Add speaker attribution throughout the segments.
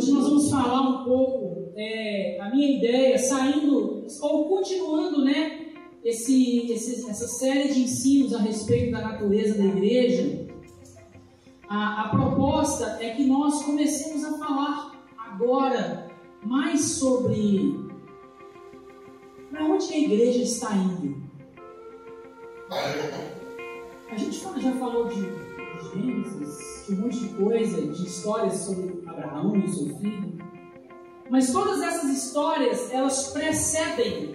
Speaker 1: Hoje nós vamos falar um pouco, é, a minha ideia, saindo, ou continuando, né, esse, esse, essa série de ensinos a respeito da natureza da igreja. A, a proposta é que nós comecemos a falar agora mais sobre para onde a igreja está indo. A gente já falou de Gênesis, um monte de coisa, de histórias sobre Abraão e seu filho. Mas todas essas histórias, elas precedem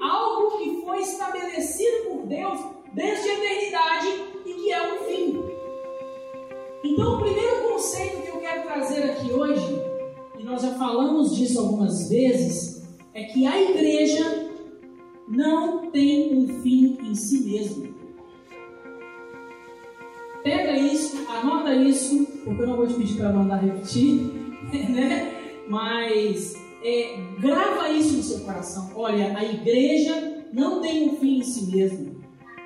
Speaker 1: algo que foi estabelecido por Deus desde a eternidade e que é um fim. Então, o primeiro conceito que eu quero trazer aqui hoje, e nós já falamos disso algumas vezes, é que a igreja não tem um fim em si mesmo. Pega isso, anota isso, porque eu não vou te pedir para mandar repetir, né? Mas é, grava isso no seu coração. Olha, a igreja não tem um fim em si mesmo.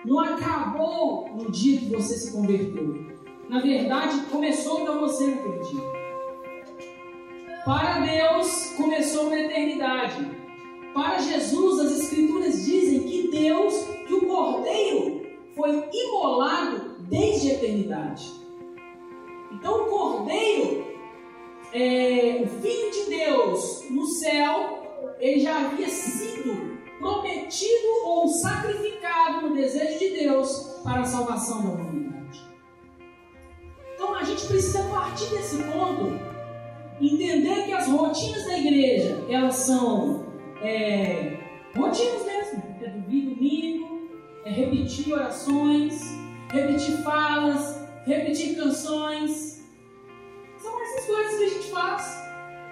Speaker 1: Não acabou no dia que você se converteu. Na verdade, começou para você naquele dia. Para Deus, começou na eternidade. Para Jesus, as Escrituras dizem que Deus, que o Cordeiro, foi imolado desde a eternidade. Então, o Cordeiro, é, o Filho de Deus no céu, ele já havia sido prometido ou sacrificado no desejo de Deus para a salvação da humanidade. Então, a gente precisa partir desse ponto, entender que as rotinas da igreja, elas são é, rotinas mesmo, é do domingo, é repetir orações, repetir falas, repetir canções. São essas coisas que a gente faz.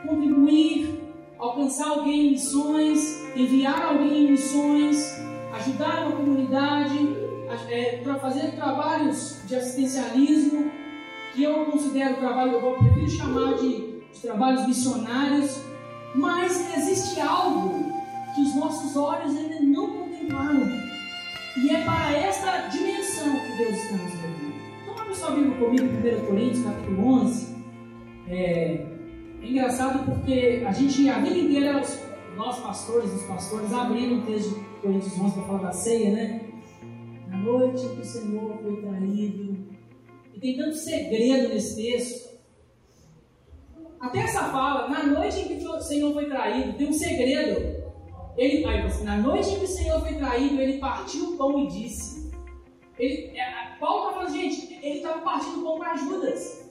Speaker 1: Contribuir, alcançar alguém em missões, enviar alguém em missões, ajudar uma comunidade, é, para fazer trabalhos de assistencialismo, que eu considero trabalho, eu prefiro chamar de, de trabalhos missionários, mas existe algo que os nossos olhos ainda não contemplaram e é para esta dimensão que Deus está nos levando. Então, abre sua Bíblia comigo, 1 Coríntios, capítulo 11. É, é, engraçado porque a gente, a vida inteira, os, nós pastores, os pastores, abriram o texto de Coríntios 11 para falar da ceia, né? Na noite que o Senhor foi traído. E tem tanto segredo nesse texto. Até essa fala, na noite em que o Senhor foi traído, tem um segredo. Ele, aí, assim, na noite em que o Senhor foi traído, ele partiu o pão e disse. Ele, é, Paulo está falando, gente, ele estava partindo o pão para Judas.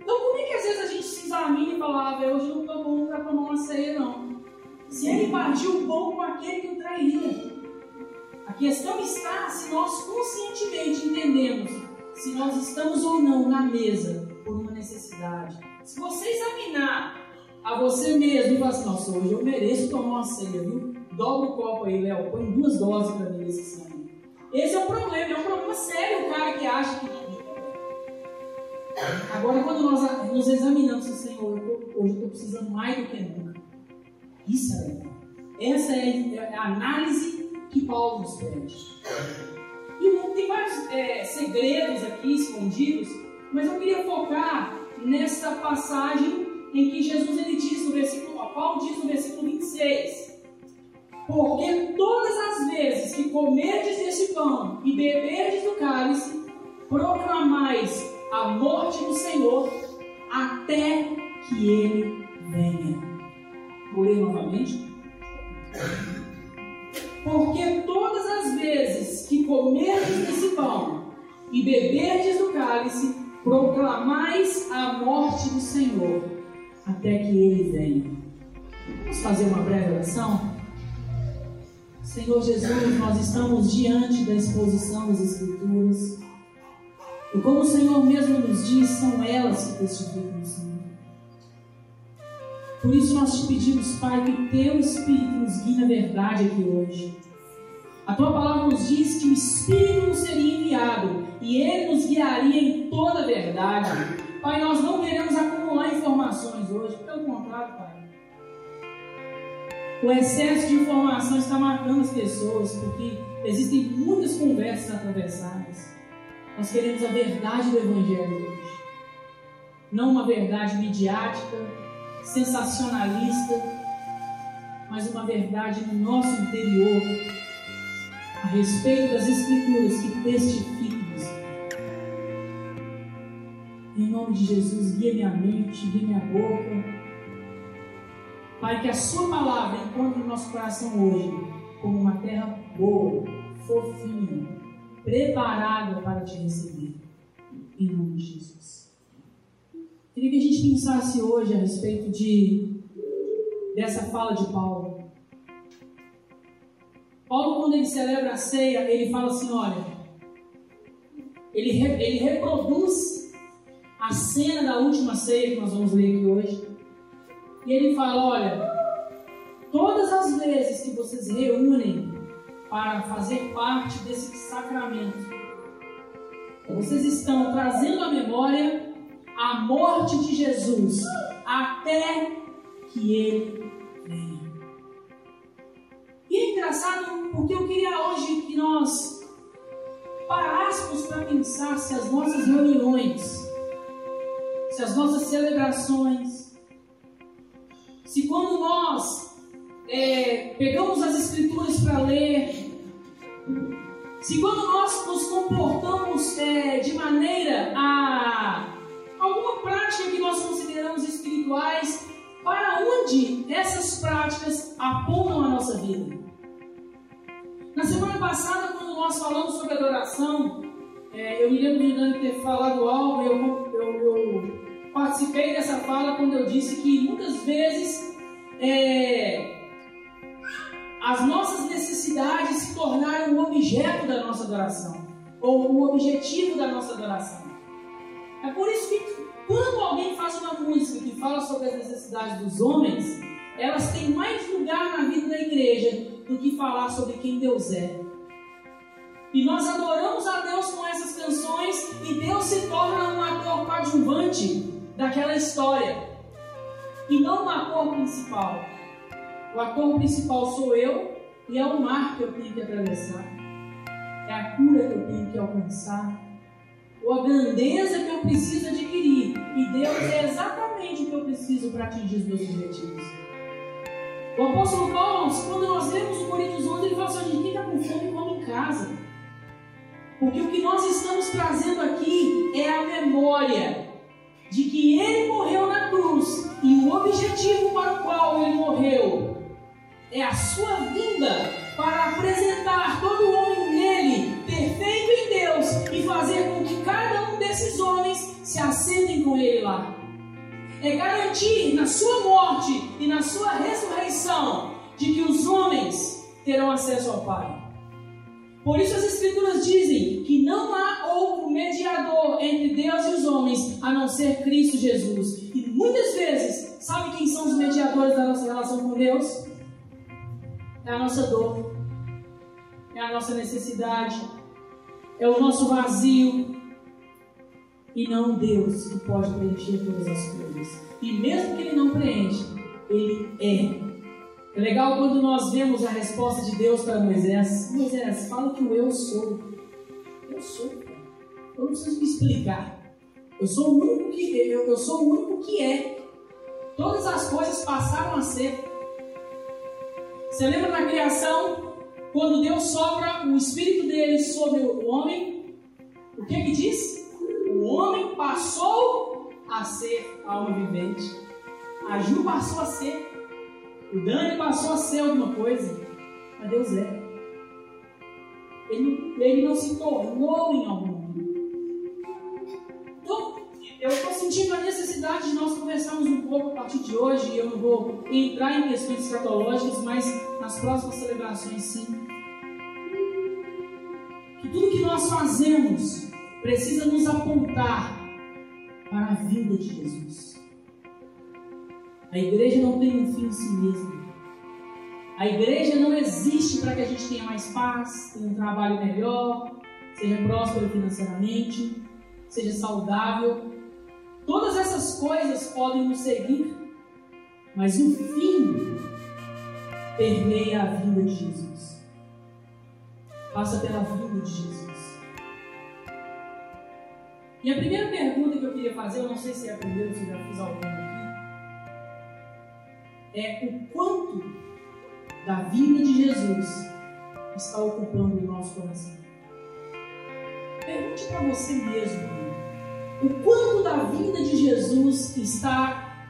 Speaker 1: Então, por que, que às vezes a gente se examina e fala, ah, hoje não estou bom para tomar uma ceia, não? Se ele partiu o pão com aquele que o trairia. A questão está se nós conscientemente entendemos se nós estamos ou não na mesa por uma necessidade. Se você examinar a você mesmo e fala assim, nossa, hoje eu mereço tomar uma ceia, viu? Dobra o copo aí, Léo, põe duas doses para mim nesse sangue. Esse é o problema, é um problema sério o cara que acha que. Agora, quando nós nos examinamos o Senhor, eu tô, hoje eu estou precisando mais do que nunca. Isso é. Essa é a análise que Paulo nos pede. E tem vários é, segredos aqui escondidos, mas eu queria focar nessa passagem em que Jesus ele diz no versículo, Paulo diz no versículo 26, porque todas as vezes que comerdes deste pão e beberdes do cálice, proclamais a morte do Senhor até que ele venha. Vou ler novamente. Porque todas as vezes que comerdes desse pão e beberdes do cálice, proclamais a morte do Senhor até que Ele venha. Vamos fazer uma breve oração? Senhor Jesus, nós estamos diante da exposição das Escrituras. E como o Senhor mesmo nos diz, são elas que testificam, Senhor. Por isso nós te pedimos, Pai, que Teu Espírito nos guie na verdade aqui hoje. A Tua palavra nos diz que o Espírito nos seria enviado e Ele nos guiaria em toda a verdade. Pai, nós não queremos acumular informações hoje, pelo contrário, Pai. O excesso de informação está matando as pessoas, porque existem muitas conversas atravessadas. Nós queremos a verdade do Evangelho hoje. não uma verdade midiática, sensacionalista, mas uma verdade no nosso interior a respeito das Escrituras que testificam Em nome de Jesus, guia minha mente, guia minha boca. Pai, que a Sua palavra encontre no nosso coração hoje como uma terra boa, fofinha, preparada para te receber. Em nome de Jesus. Queria que a gente pensasse hoje a respeito de dessa fala de Paulo. Paulo, quando ele celebra a ceia, ele fala assim: olha, ele, ele reproduz a cena da última ceia que nós vamos ler aqui hoje. E ele fala: olha, todas as vezes que vocês reúnem para fazer parte desse sacramento, vocês estão trazendo à memória a morte de Jesus até que ele venha. E é engraçado porque eu queria hoje que nós parássemos para pensar se as nossas reuniões, se as nossas celebrações, se quando nós é, pegamos as escrituras para ler, se quando nós nos comportamos é, de maneira a alguma prática que nós consideramos espirituais, para onde essas práticas apontam a nossa vida? Na semana passada, quando nós falamos sobre adoração, é, eu me lembro de ter falado algo, eu, eu, eu, participei dessa fala quando eu disse que muitas vezes é, as nossas necessidades se tornaram o objeto da nossa adoração, ou o objetivo da nossa adoração. É por isso que quando alguém faz uma música que fala sobre as necessidades dos homens, elas têm mais lugar na vida da igreja do que falar sobre quem Deus é. E nós adoramos a Deus com essas canções e Deus se torna um ator coadjuvante daquela história e não um ator principal. O ator principal sou eu e é o mar que eu tenho que atravessar, é a cura que eu tenho que alcançar, ou a grandeza que eu preciso adquirir. E Deus é exatamente o que eu preciso para atingir os meus objetivos. O apóstolo Paulo, quando nós lemos o Coríntios 11, ele fala assim: a gente está com fome, come em casa. Porque o que nós estamos trazendo aqui é a memória de que ele morreu na cruz e o objetivo para o qual ele morreu é a sua vinda para apresentar todo o homem nele, perfeito em Deus, e fazer com que cada um desses homens se assentem com ele lá. É garantir na sua morte e na sua ressurreição de que os homens terão acesso ao Pai. Por isso as Escrituras dizem que não há outro mediador entre Deus e os homens a não ser Cristo Jesus. E muitas vezes, sabe quem são os mediadores da nossa relação com Deus? É a nossa dor, é a nossa necessidade, é o nosso vazio. E não Deus que pode preencher todas as coisas. E mesmo que Ele não preencha, Ele é. É legal quando nós vemos a resposta de Deus para Moisés. Moisés, fala que eu sou. Eu sou. Eu não preciso me explicar. Eu sou o único que eu, eu sou o único que é. Todas as coisas passaram a ser. Você lembra na criação? quando Deus sopra o espírito dele sobre o homem, o que que diz? O homem passou a ser alma vivente. A Ju passou a ser. O Dani passou a ser alguma coisa. Mas Deus é. Ele, ele não se tornou em algum Então, eu estou sentindo a necessidade de nós conversarmos um pouco a partir de hoje. Eu não vou entrar em questões escatológicas, mas nas próximas celebrações, sim tudo que nós fazemos precisa nos apontar para a vida de Jesus. A igreja não tem um fim em si mesma. A igreja não existe para que a gente tenha mais paz, tenha um trabalho melhor, seja próspero financeiramente, seja saudável. Todas essas coisas podem nos seguir, mas o fim permeia a vida de Jesus passa pela vida de Jesus. E a primeira pergunta que eu queria fazer, eu não sei se é a primeira ou se já fiz alguma é o quanto da vida de Jesus está ocupando o nosso coração. Pergunte para você mesmo o quanto da vida de Jesus está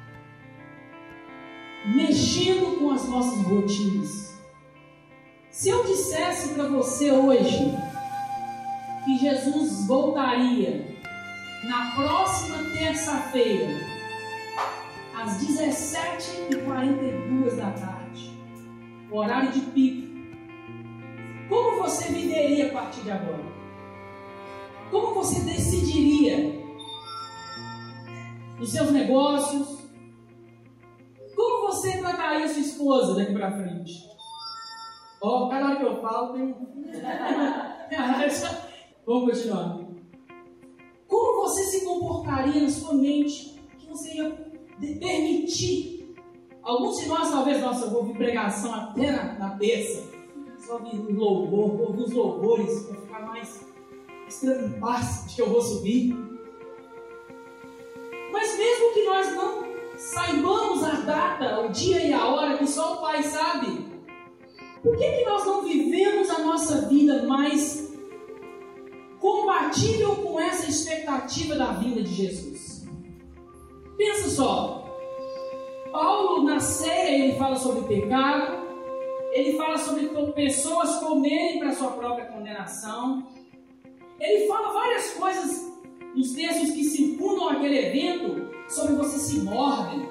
Speaker 1: mexendo com as nossas rotinas. Se eu dissesse para você hoje que Jesus voltaria na próxima terça-feira, às 17h42 da tarde, horário de pico, como você viveria a partir de agora? Como você decidiria nos seus negócios? Como você trataria sua esposa daqui para frente? Ó, oh, cada hora que eu falo tem. Vamos continuar. Como você se comportaria na sua mente que você ia permitir? Alguns de nós, talvez, nossa, eu vou ouvir pregação até na, na terça. Só ouvir louvor, vou ouvir os louvores para ficar mais, mais paz de que eu vou subir. Mas mesmo que nós não saibamos a data, o dia e a hora que só o Pai sabe, por que, que nós não vivemos a nossa vida mais compatível com essa expectativa da vinda de Jesus. Pensa só. Paulo na ceia ele fala sobre pecado, ele fala sobre pessoas comerem para sua própria condenação. Ele fala várias coisas nos textos que circundam aquele evento sobre você se morde.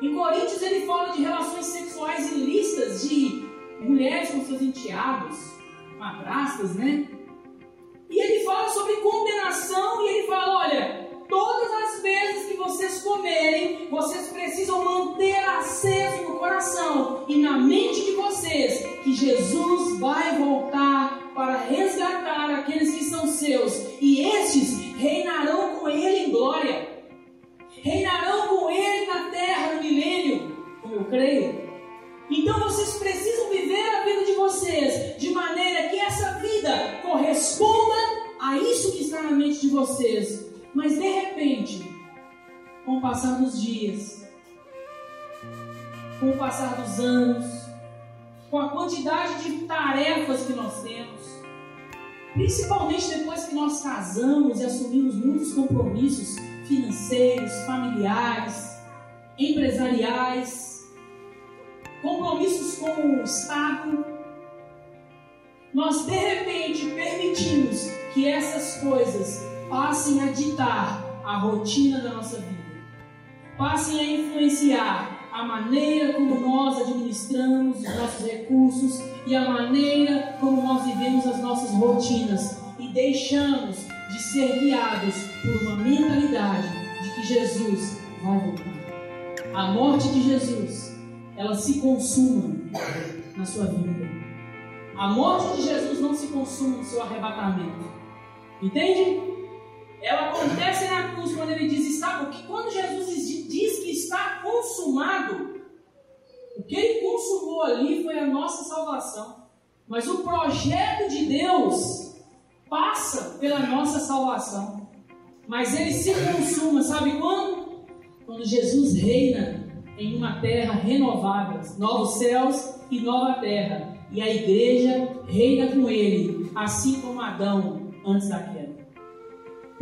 Speaker 1: Em Coríntios ele fala de relações sexuais ilícitas de mulheres com seus enteados, madrastas, né? E ele fala sobre condenação e ele fala: olha, todas as vezes que vocês comerem, vocês precisam manter aceso no coração e na mente de vocês que Jesus vai voltar para resgatar aqueles que são seus e estes reinarão com ele em glória. Reinarão com ele na terra no milênio, como eu creio. Então vocês precisam viver a vida de vocês de maneira que essa vida corresponda a isso que está na mente de vocês. Mas de repente, com o passar dos dias, com o passar dos anos, com a quantidade de tarefas que nós temos, principalmente depois que nós casamos e assumimos muitos compromissos financeiros, familiares, empresariais, compromissos com o Estado, nós de repente permitimos que essas coisas passem a ditar a rotina da nossa vida, passem a influenciar a maneira como nós administramos os nossos recursos e a maneira como nós vivemos as nossas rotinas e deixamos de ser guiados por uma mentalidade de que Jesus vai voltar. A morte de Jesus ela se consuma na sua vida. A morte de Jesus não se consuma no seu arrebatamento. Entende? Ela acontece na cruz quando ele diz está, porque quando Jesus diz que está consumado, o que ele consumou ali foi a nossa salvação. Mas o projeto de Deus passa pela nossa salvação. Mas ele se consuma, sabe quando? Quando Jesus reina em uma terra renovada, novos céus e nova terra. E a igreja reina com ele, assim como Adão antes da queda.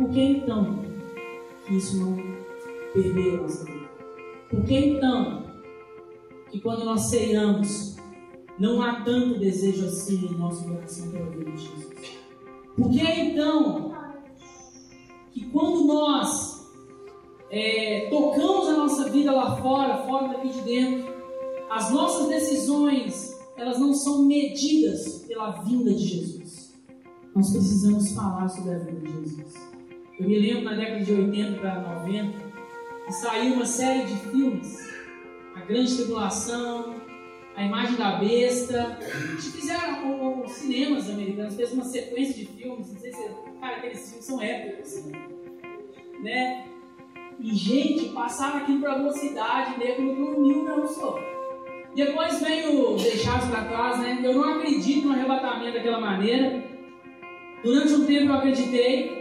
Speaker 1: Por que então que isso não perder a nossa vida? Por que então que quando nós ceamos, não há tanto desejo assim em nosso coração pela vida de Jesus? Por que então que quando nós é, tocamos a nossa vida lá fora, fora daqui de dentro, as nossas decisões, elas não são medidas pela vinda de Jesus. Nós precisamos falar sobre a vida de Jesus. Eu me lembro na década de 80 para 90, que saiu uma série de filmes, A Grande Tribulação, A Imagem da Besta. que fizeram os cinemas americanos, fez uma sequência de filmes, não sei se. Cara, aqueles filmes são épicos, né? E, gente, passava aquilo para velocidade, nego não dormiu, não, só. Depois veio deixar para trás, né? Eu não acredito no arrebatamento daquela maneira. Durante um tempo eu acreditei.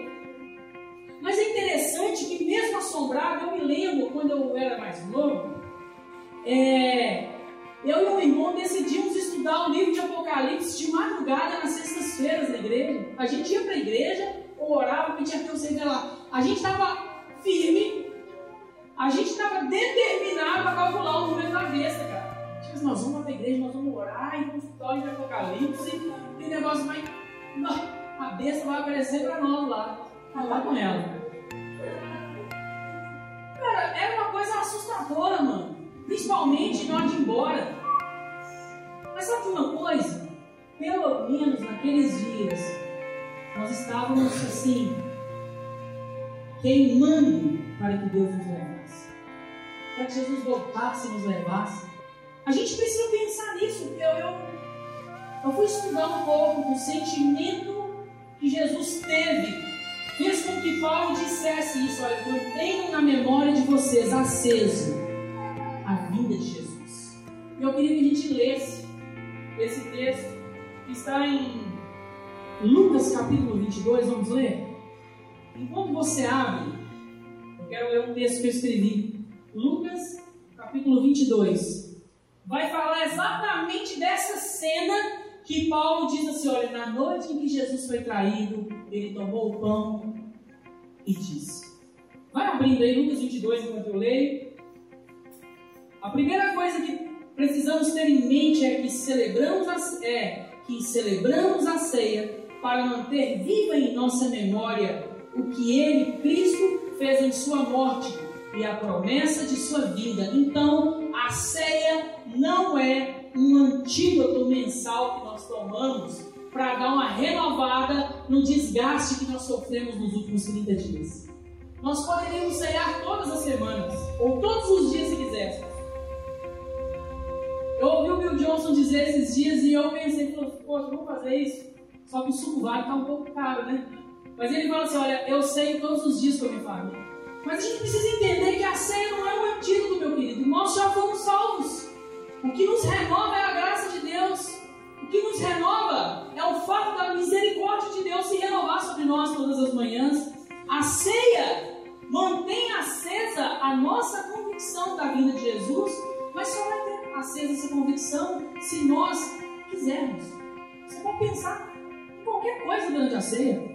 Speaker 1: Assombrado, eu me lembro quando eu era mais novo, é, eu e um irmão decidimos estudar o livro de Apocalipse de madrugada nas sextas-feiras na igreja. A gente ia para a igreja, orava, pedia que eu lá. A gente estava firme, a gente estava determinado a calcular o número da besta, cara. Tipo, nós vamos para a igreja, nós vamos orar e vamos estudar o livro de Apocalipse. E o negócio vai. A besta vai aparecer para nós lá. Falar com ela. Cara, era uma coisa assustadora, mano. Principalmente na hora de ir embora. Mas sabe uma coisa? Pelo menos naqueles dias, nós estávamos assim, queimando para que Deus nos levasse. Para que Jesus voltasse e nos levasse. A gente precisa pensar nisso, porque eu, eu, eu fui estudar um pouco o sentimento que Jesus teve que Paulo dissesse isso: olha, mantenham na memória de vocês aceso a vinda de Jesus. Eu queria que a gente lesse esse texto que está em Lucas capítulo 22. Vamos ler? Enquanto você abre, eu quero ler um texto que eu escrevi. Lucas capítulo 22. Vai falar exatamente dessa cena que Paulo diz assim: olha, na noite em que Jesus foi traído, ele tomou o pão e disse. Vai abrindo aí Lucas 22 enquanto eu leio. A primeira coisa que precisamos ter em mente é que celebramos a, é, que celebramos a ceia para manter viva em nossa memória o que ele, Cristo, fez em sua morte e a promessa de sua vida. Então, a ceia não é um antídoto mensal que nós tomamos para dar uma renovada no desgaste que nós sofremos nos últimos 30 dias. Nós poderíamos ceiar todas as semanas, ou todos os dias se quiséssemos. Eu ouvi o Bill Johnson dizer esses dias e eu pensei, poxa, vamos fazer isso. Só que o suco vale está um pouco caro, né? Mas ele fala assim: olha, eu sei todos os dias com a minha família. Mas a gente precisa entender que a ceia não é um antídoto, meu querido. Nós já fomos salvos. O que nos renova é a graça de Deus. O que nos renova é o fato da misericórdia de Deus se renovar sobre nós todas as manhãs. A ceia mantém acesa a nossa convicção da vinda de Jesus, mas só vai ter acesa essa convicção se nós quisermos. Você pode pensar em qualquer coisa durante a ceia.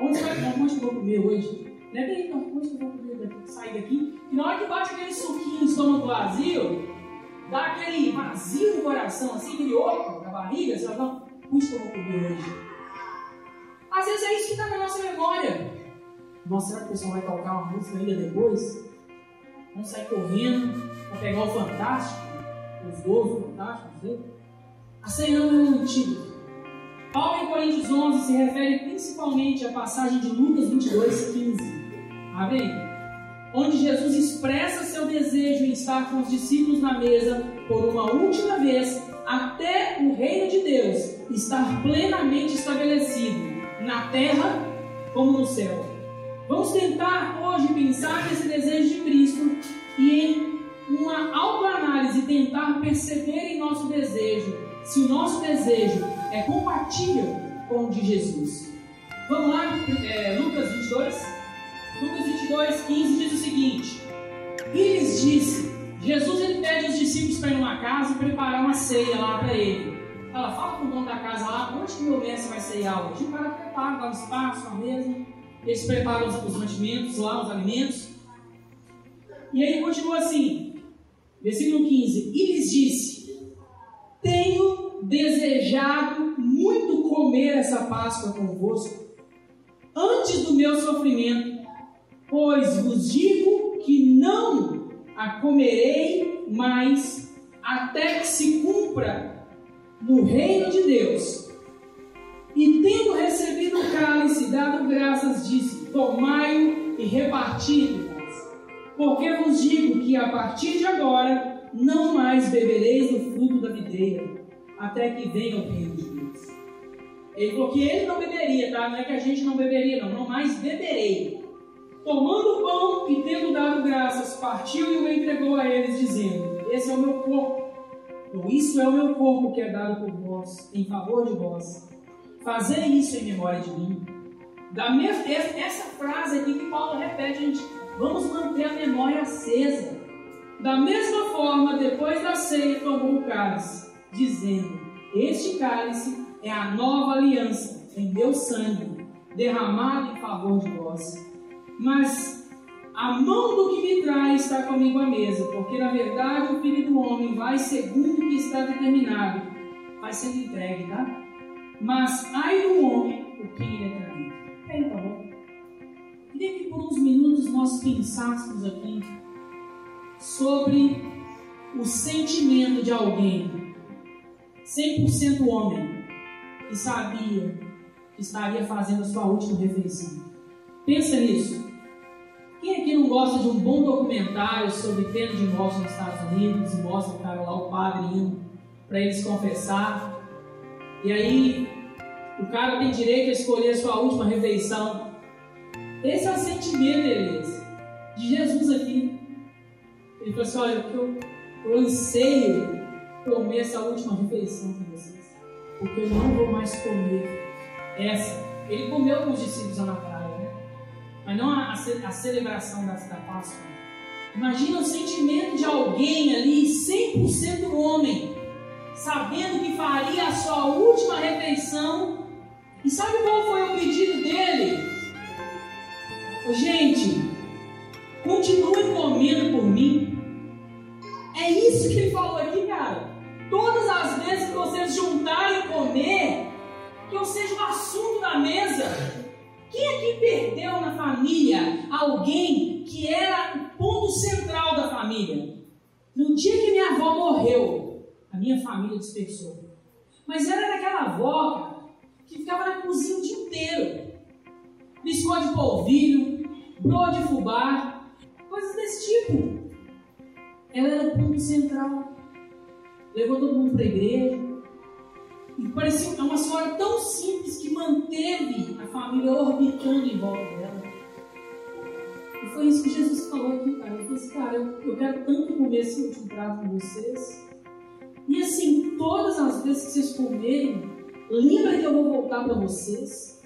Speaker 1: Onde vai comer? Onde eu vou comer hoje? Não é bem, não, onde eu vou comer sair daqui? E na hora que bate aquele suquinho no estômago vazio, dá aquele vazio no coração, assim, aquele oco na barriga, você fala, não, que eu vou comer hoje? Às vezes é isso que está na nossa memória. Nossa, será que o pessoal vai tocar uma música ainda depois? Vamos sair correndo para pegar o Fantástico, os gols Fantásticos, não sei. A ceia não é um antídoto. Paulo em Coríntios 11 se refere principalmente à passagem de Lucas 22, 15. Amém? onde Jesus expressa seu desejo em estar com os discípulos na mesa por uma última vez, até o reino de Deus estar plenamente estabelecido na terra como no céu. Vamos tentar hoje pensar nesse desejo de Cristo e em uma autoanálise tentar perceber em nosso desejo se o nosso desejo é compatível com o de Jesus. Vamos lá, é, Lucas 22. Lucas 22, 15 diz o seguinte: E lhes disse: Jesus ele pede aos discípulos para ir numa casa e preparar uma ceia lá para ele. Fala, fala com o dono da casa lá, onde que meu mestre vai ceiar hoje? O cara prepara, dá um espaço, uma mesa, eles preparam os, os mantimentos lá, os alimentos. E aí continua assim, versículo 15: E lhes disse: Tenho desejado muito comer essa Páscoa convosco, antes do meu sofrimento Pois vos digo que não a comerei mais até que se cumpra no reino de Deus. E tendo recebido o cálice, dado graças, disse: Tomai-o e reparti-o. Porque vos digo que a partir de agora não mais bebereis do fruto da videira, até que venha o reino de Deus. Ele falou que ele não beberia, tá? Não é que a gente não beberia, não. Não mais beberei Tomando o pão e tendo dado graças, partiu e o entregou a eles, dizendo: Esse é o meu corpo. Ou isso é o meu corpo que é dado por vós, em favor de vós. Fazei isso em memória de mim. Da mesma, essa frase aqui que Paulo repete, a gente Vamos manter a memória acesa. Da mesma forma, depois da ceia, tomou o cálice, dizendo: Este cálice é a nova aliança em meu sangue, derramado em favor de vós. Mas a mão do que me traz está comigo à mesa, porque na verdade o filho do homem vai segundo o que está determinado, vai sendo entregue, tá? Mas ai do homem por quem ele é traído. Aí, tá bom? Queria que por uns minutos nós pensássemos aqui sobre o sentimento de alguém, 100% homem, que sabia que estaria fazendo a sua última refeição. Pensa nisso. Quem aqui não gosta de um bom documentário sobre pena de morte nos Estados Unidos e mostra o cara lá, o padre indo para eles confessar? E aí o cara tem direito a escolher a sua última refeição. Esse é o sentimento, Elias, de Jesus aqui. Ele falou assim: olha, eu, eu anseio comer essa última refeição com vocês, porque eu não vou mais comer essa. Ele comeu com os discípulos lá na praia, né? Mas não a, a celebração da, da Páscoa. Imagina o sentimento de alguém ali, 100% homem, sabendo que faria a sua última refeição. E sabe qual foi o pedido dele? Gente, continuem comendo por mim. É isso que ele falou aqui, cara. Todas as vezes que vocês juntarem comer, que eu seja o assunto da mesa. Quem aqui perdeu na família alguém que era o ponto central da família? No dia que minha avó morreu, a minha família dispersou. Mas era daquela avó que ficava na cozinha o dia inteiro. Biscoito de polvilho, broa de fubá, coisas desse tipo. Ela era o ponto central. Levou todo mundo para a igreja. E parecia uma senhora tão simples que manteve a família orbitando em volta dela. E foi isso que Jesus falou aqui, cara. Ele falou assim, cara, eu, eu quero tanto comer esse último prato com vocês. E assim, todas as vezes que vocês comerem, lembra que eu vou voltar para vocês.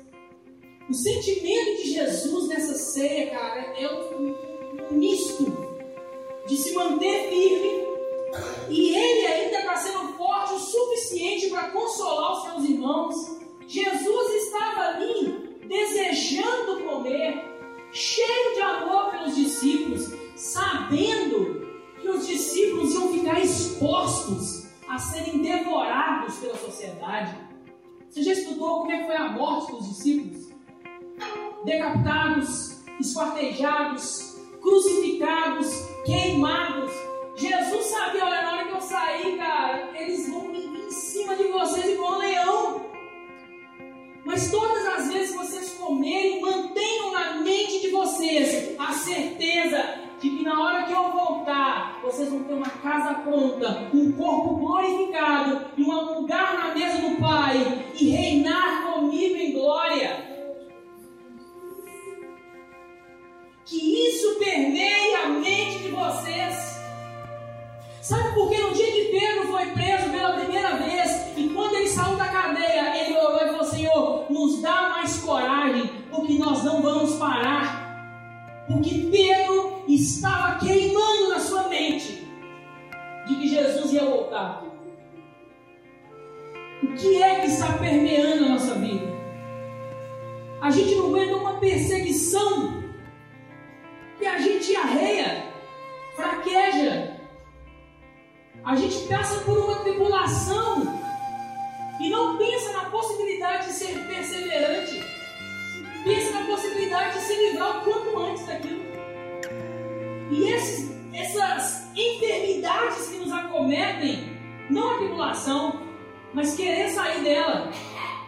Speaker 1: O sentimento de Jesus nessa ceia, cara, é um, um misto de se manter firme e ele ainda está sendo forte o suficiente para consolar os seus irmãos. Jesus estava ali desejando comer, cheio de amor pelos discípulos, sabendo que os discípulos iam ficar expostos a serem devorados pela sociedade. Você já estudou como é foi a morte dos discípulos? Decapitados, esquartejados, crucificados, queimados. Jesus sabia, olha, na hora que eu sair, cara, eles vão vir em cima de vocês igual um leão. Mas todas as vezes que vocês comerem, mantenham na mente de vocês a certeza de que na hora que eu voltar, vocês vão ter uma casa pronta, um corpo glorificado e um lugar na mesa do Pai e reinar comigo em glória. Que isso permeie a mente de vocês. Sabe por que no dia que Pedro foi preso pela primeira vez e quando ele saiu da cadeia, ele orou e falou: Senhor, nos dá mais coragem, porque nós não vamos parar. Porque Pedro estava queimando na sua mente de que Jesus ia voltar. O que é que está permeando a nossa vida? A gente não aguenta uma perseguição que a gente arreia, fraqueja. A gente passa por uma tribulação e não pensa na possibilidade de ser perseverante. Pensa na possibilidade de se livrar o quanto antes daquilo. E esses, essas enfermidades que nos acometem, não a tribulação, mas querer sair dela,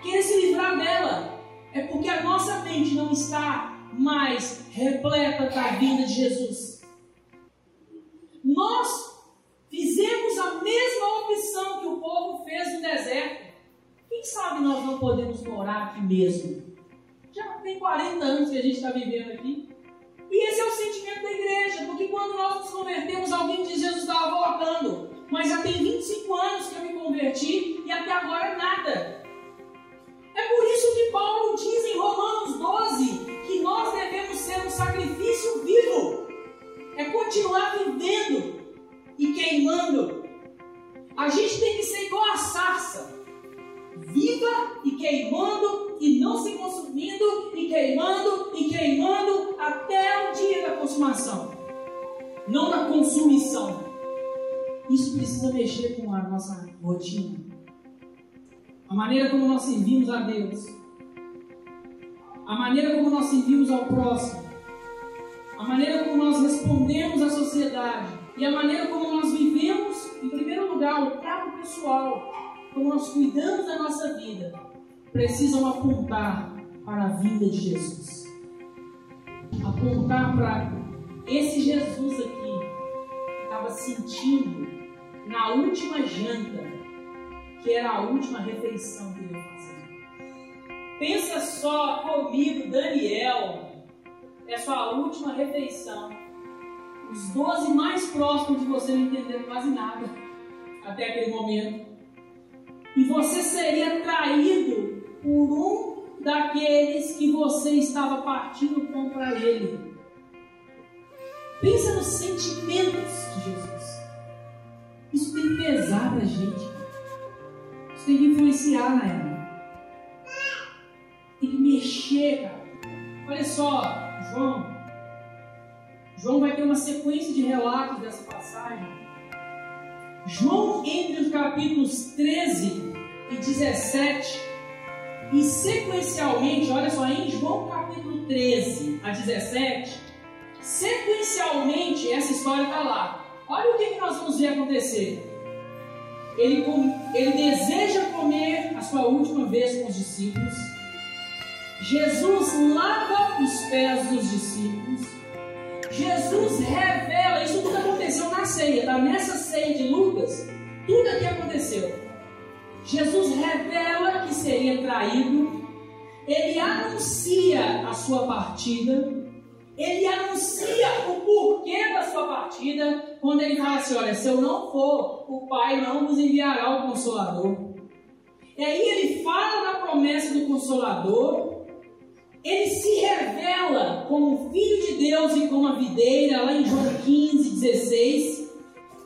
Speaker 1: querer se livrar dela, é porque a nossa mente não está mais repleta da vida de Jesus. Nós fizemos a mesma opção que o povo fez no deserto. Quem sabe nós não podemos morar aqui mesmo? Já tem 40 anos que a gente está vivendo aqui. E esse é o sentimento da igreja, porque quando nós nos convertemos, alguém diz Jesus estava voltando. Mas já tem 25 anos que eu me converti e até agora nada. É por isso que Paulo diz em Romanos 12 que nós devemos ser um sacrifício vivo continuar vivendo e queimando. A gente tem que ser igual a sarça, viva e queimando e não se consumindo e queimando e queimando até o dia da consumação, não da consumição. Isso precisa mexer com a nossa rotina, a maneira como nós servimos a Deus, a maneira como nós servimos ao próximo, a maneira como nós respondemos à sociedade e a maneira como nós vivemos, em primeiro lugar, o trato pessoal, como nós cuidamos da nossa vida, precisam apontar para a vinda de Jesus. Apontar para esse Jesus aqui que estava sentindo na última janta, que era a última refeição que ele ia fazer. Pensa só comigo, Daniel, é sua última refeição. Os doze mais próximos de você não entenderam quase nada até aquele momento. E você seria traído por um daqueles que você estava partindo contra ele. Pensa nos sentimentos de Jesus. Isso tem que pesar para a gente. Isso tem que influenciar na ela. Tem que mexer, cara. Olha só, João. João vai ter uma sequência de relatos dessa passagem. João, entre os capítulos 13 e 17, e sequencialmente, olha só, em João capítulo 13 a 17, sequencialmente essa história está lá. Olha o que, que nós vamos ver acontecer. Ele, ele deseja comer a sua última vez com os discípulos. Jesus lava os pés dos discípulos. Jesus revela, isso tudo aconteceu na ceia, tá? Nessa ceia de Lucas, tudo aqui aconteceu. Jesus revela que seria traído, ele anuncia a sua partida, ele anuncia o porquê da sua partida, quando ele fala assim: Olha, se eu não for, o Pai não vos enviará o Consolador. E aí ele fala da promessa do Consolador, ele se revela como Filho de Deus e como a videira, lá em João 15, 16.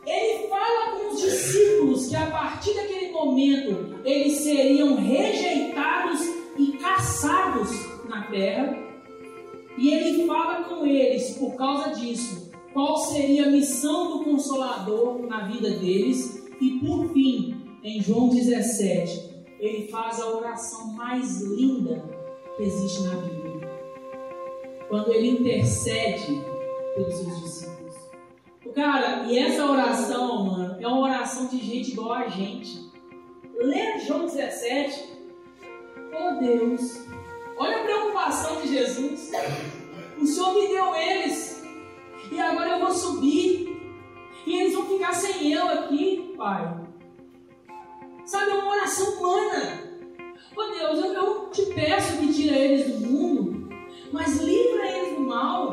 Speaker 1: Ele fala com os discípulos que a partir daquele momento eles seriam rejeitados e caçados na terra. E ele fala com eles, por causa disso, qual seria a missão do Consolador na vida deles. E por fim, em João 17, ele faz a oração mais linda que existe na Bíblia. Quando ele intercede pelos seus discípulos. O cara, e essa oração, mano, é uma oração de gente igual a gente. Lê João 17. Oh Deus, olha a preocupação de Jesus. O Senhor me deu eles. E agora eu vou subir. E eles vão ficar sem eu aqui, Pai. Sabe, é uma oração humana. Oh Deus, eu, te peço que tira eles do mundo, mas livra eles do mal.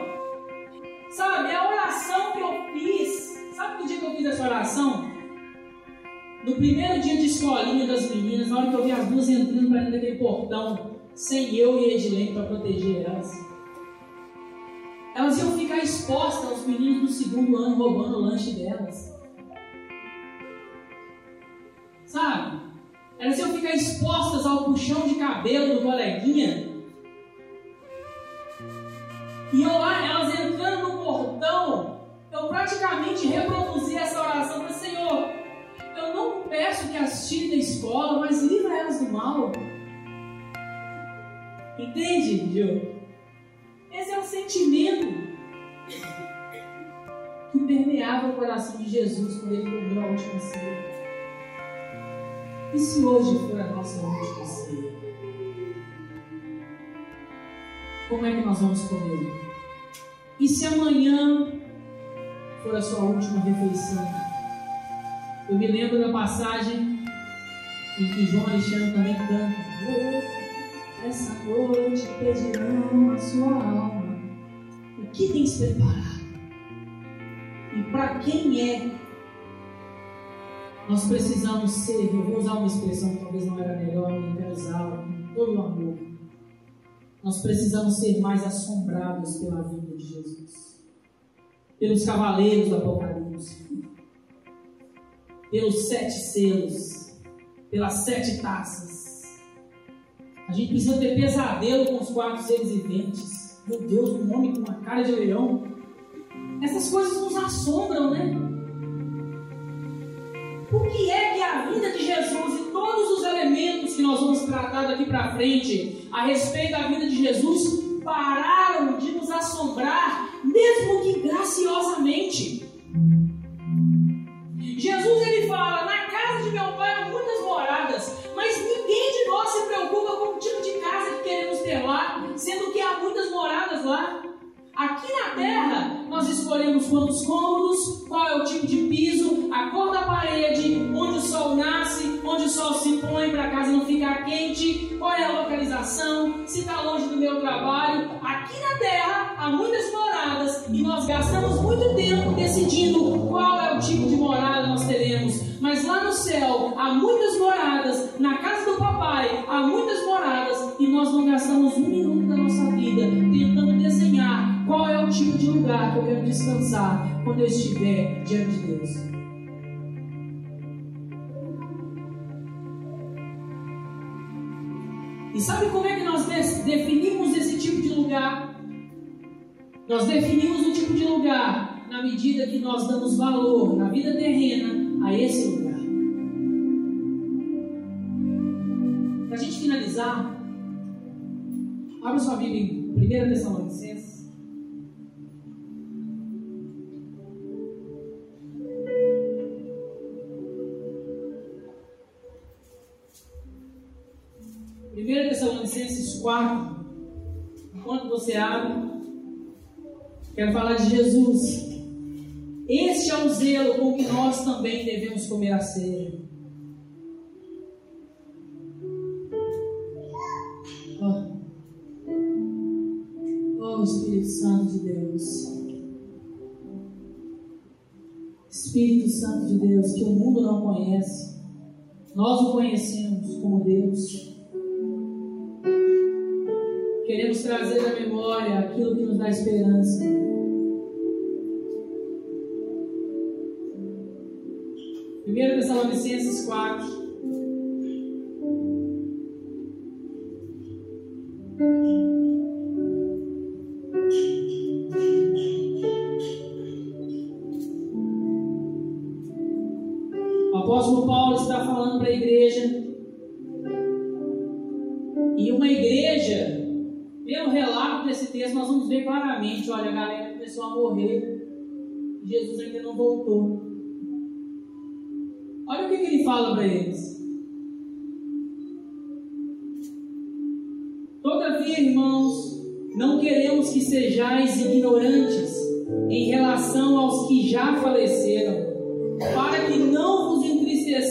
Speaker 1: Sabe, a oração que eu fiz, sabe que dia que eu fiz essa oração? No primeiro dia de escolinha das meninas, na hora que eu vi as duas entrando para dentro daquele portão, sem eu e Edilene para proteger elas. Elas iam ficar expostas aos meninos do segundo ano roubando o lanche delas. Sabe? Elas iam ficar expostas ao puxão de cabelo do coleguinha. E eu lá, elas entrando no portão, eu praticamente reproduzi essa oração. Falei, Senhor, eu não peço que as tirem da escola, mas livra elas do mal. Entende, Gil? Esse é o sentimento que permeava o coração de Jesus quando ele comeu a última ceia. E se hoje for a nossa última ceia? Como é que nós vamos comer? E se amanhã for a sua última refeição? Eu me lembro da passagem em que João Alexandre também canta: oh, Essa noite pedirão a sua alma. O que tens preparado? E para quem é nós precisamos ser, eu vou usar uma expressão que talvez não era melhor, mas quero usá-la com todo o amor. Nós precisamos ser mais assombrados pela vida de Jesus. pelos cavaleiros do Apocalipse, pelos sete selos, pelas sete taças. A gente precisa ter pesadelo com os quatro seres viventes. Meu Deus, um homem com uma cara de leão. Essas coisas nos assombram, né? Por que é que a vida de Jesus e todos os elementos que nós vamos tratar daqui para frente a respeito da vida de Jesus pararam de nos assombrar, mesmo que graciosamente? Jesus ele fala: Na casa de meu pai há muitas moradas, mas ninguém de nós se preocupa com o tipo de casa que queremos ter lá, sendo que há muitas moradas lá. Aqui na terra, nós escolhemos quantos cômodos, qual é o tipo de piso, a cor da parede, onde o sol nasce, onde o sol se põe para a casa não ficar quente, qual é a localização, se está longe do meu trabalho. Aqui na terra, há muitas moradas e nós gastamos muito tempo decidindo qual é o tipo de morada nós teremos. Mas lá no céu, há muitas moradas, na casa do papai, há muitas moradas e nós não gastamos um minuto da nossa vida tentando desenhar qual é o tipo de lugar que eu quero descansar quando eu estiver diante de Deus? E sabe como é que nós definimos esse tipo de lugar? Nós definimos o tipo de lugar na medida que nós damos valor na vida terrena a esse lugar. Para a gente finalizar, abra sua Bíblia em 1 Tessalonicenses. 1 Tessalonicenses 4, enquanto você abre, quero falar de Jesus. Este é o zelo com que nós também devemos comer a ceia. Oh. oh, Espírito Santo de Deus. Espírito Santo de Deus, que o mundo não conhece, nós o conhecemos como Deus. Queremos trazer à memória aquilo que nos dá esperança. Primeiro Tessalonicenses 4.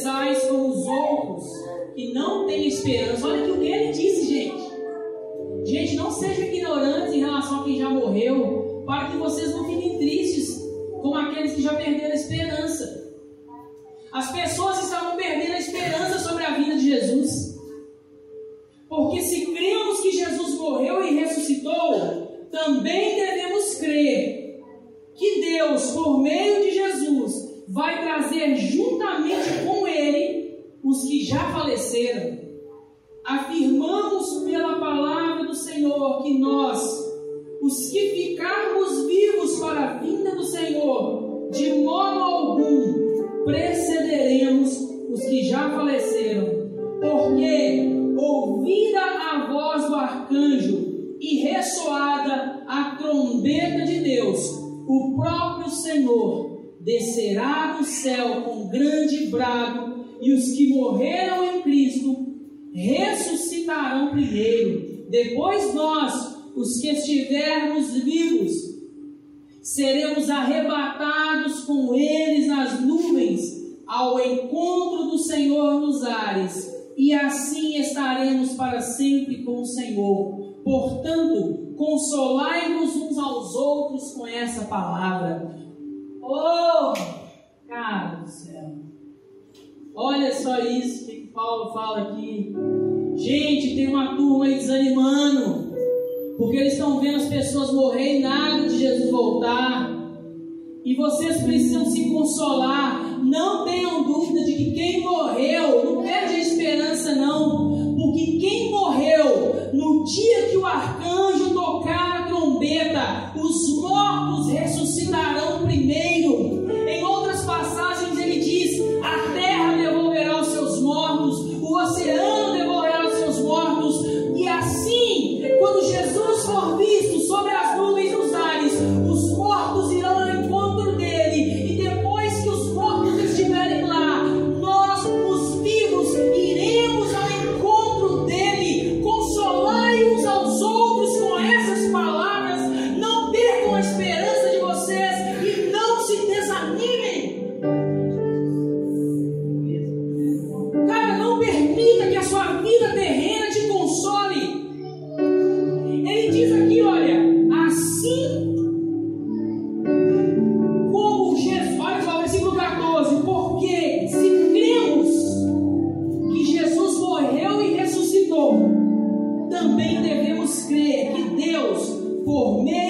Speaker 1: Entristeçais como os outros que não têm esperança. Olha o que ele disse, gente. Gente, não sejam ignorantes em relação a quem já morreu, para que vocês não fiquem tristes como aqueles que já perderam a esperança. As pessoas estavam perdendo a esperança sobre a vida de Jesus. Porque se cremos que Jesus morreu e ressuscitou, também devemos crer que Deus, por meio de Jesus, vai trazer juntamente com Ele os que já faleceram afirmamos pela palavra do Senhor que nós, os que ficarmos vivos para a vinda do Senhor, de modo algum precederemos os que já faleceram, porque ouvida a voz do arcanjo e ressoada a trombeta de Deus, o próprio Senhor descerá do céu com grande brado, e os que morreram em Cristo ressuscitarão primeiro. Depois nós, os que estivermos vivos, seremos arrebatados com eles nas nuvens ao encontro do Senhor nos ares, e assim estaremos para sempre com o Senhor. Portanto, consolai-vos uns aos outros com essa palavra. Oh, cara do céu. Olha só isso que Paulo fala aqui. Gente, tem uma turma aí desanimando. Porque eles estão vendo as pessoas morrer e nada de Jesus voltar. E vocês precisam se consolar. Não tenham dúvida de que quem morreu, não perde a esperança, não. Porque quem morreu, no dia que o arcanjo tocar a trombeta, os mortos ressuscitarão primeiro 过五。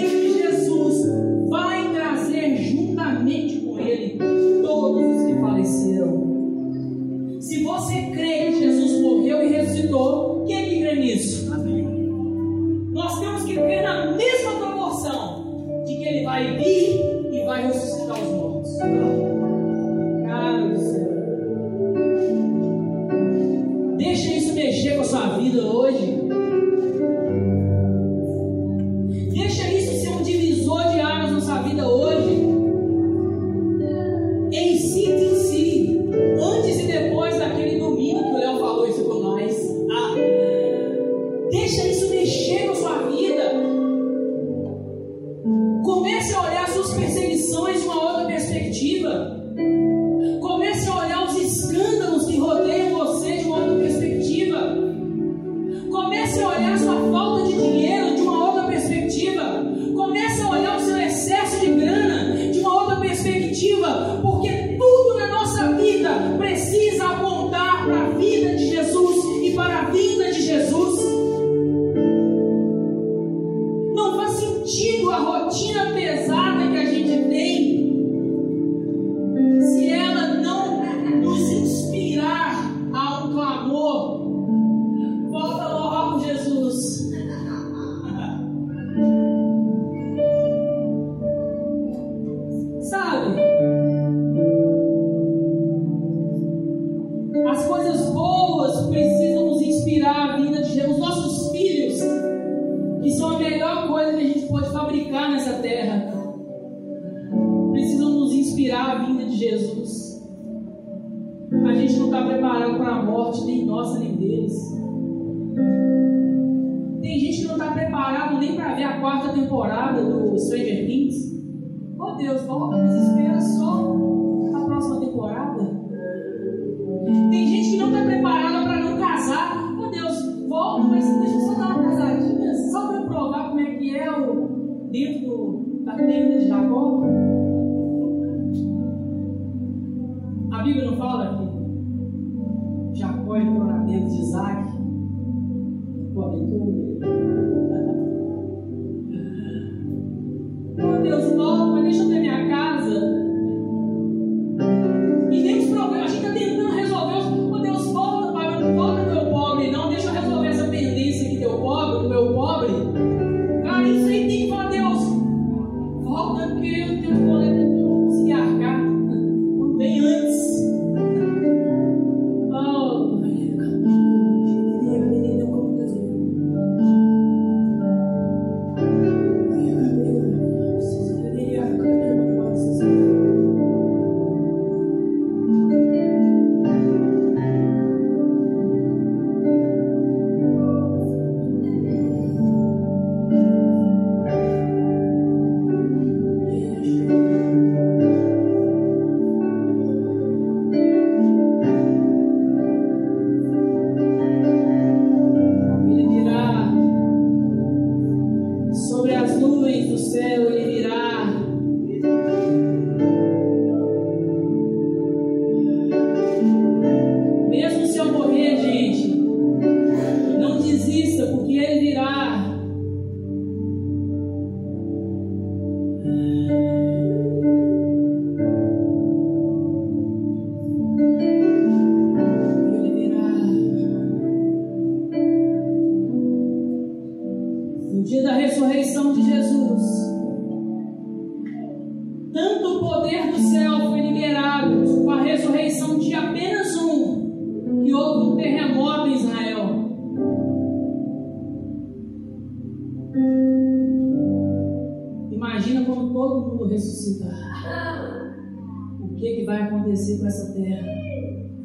Speaker 1: Acontecer com essa terra?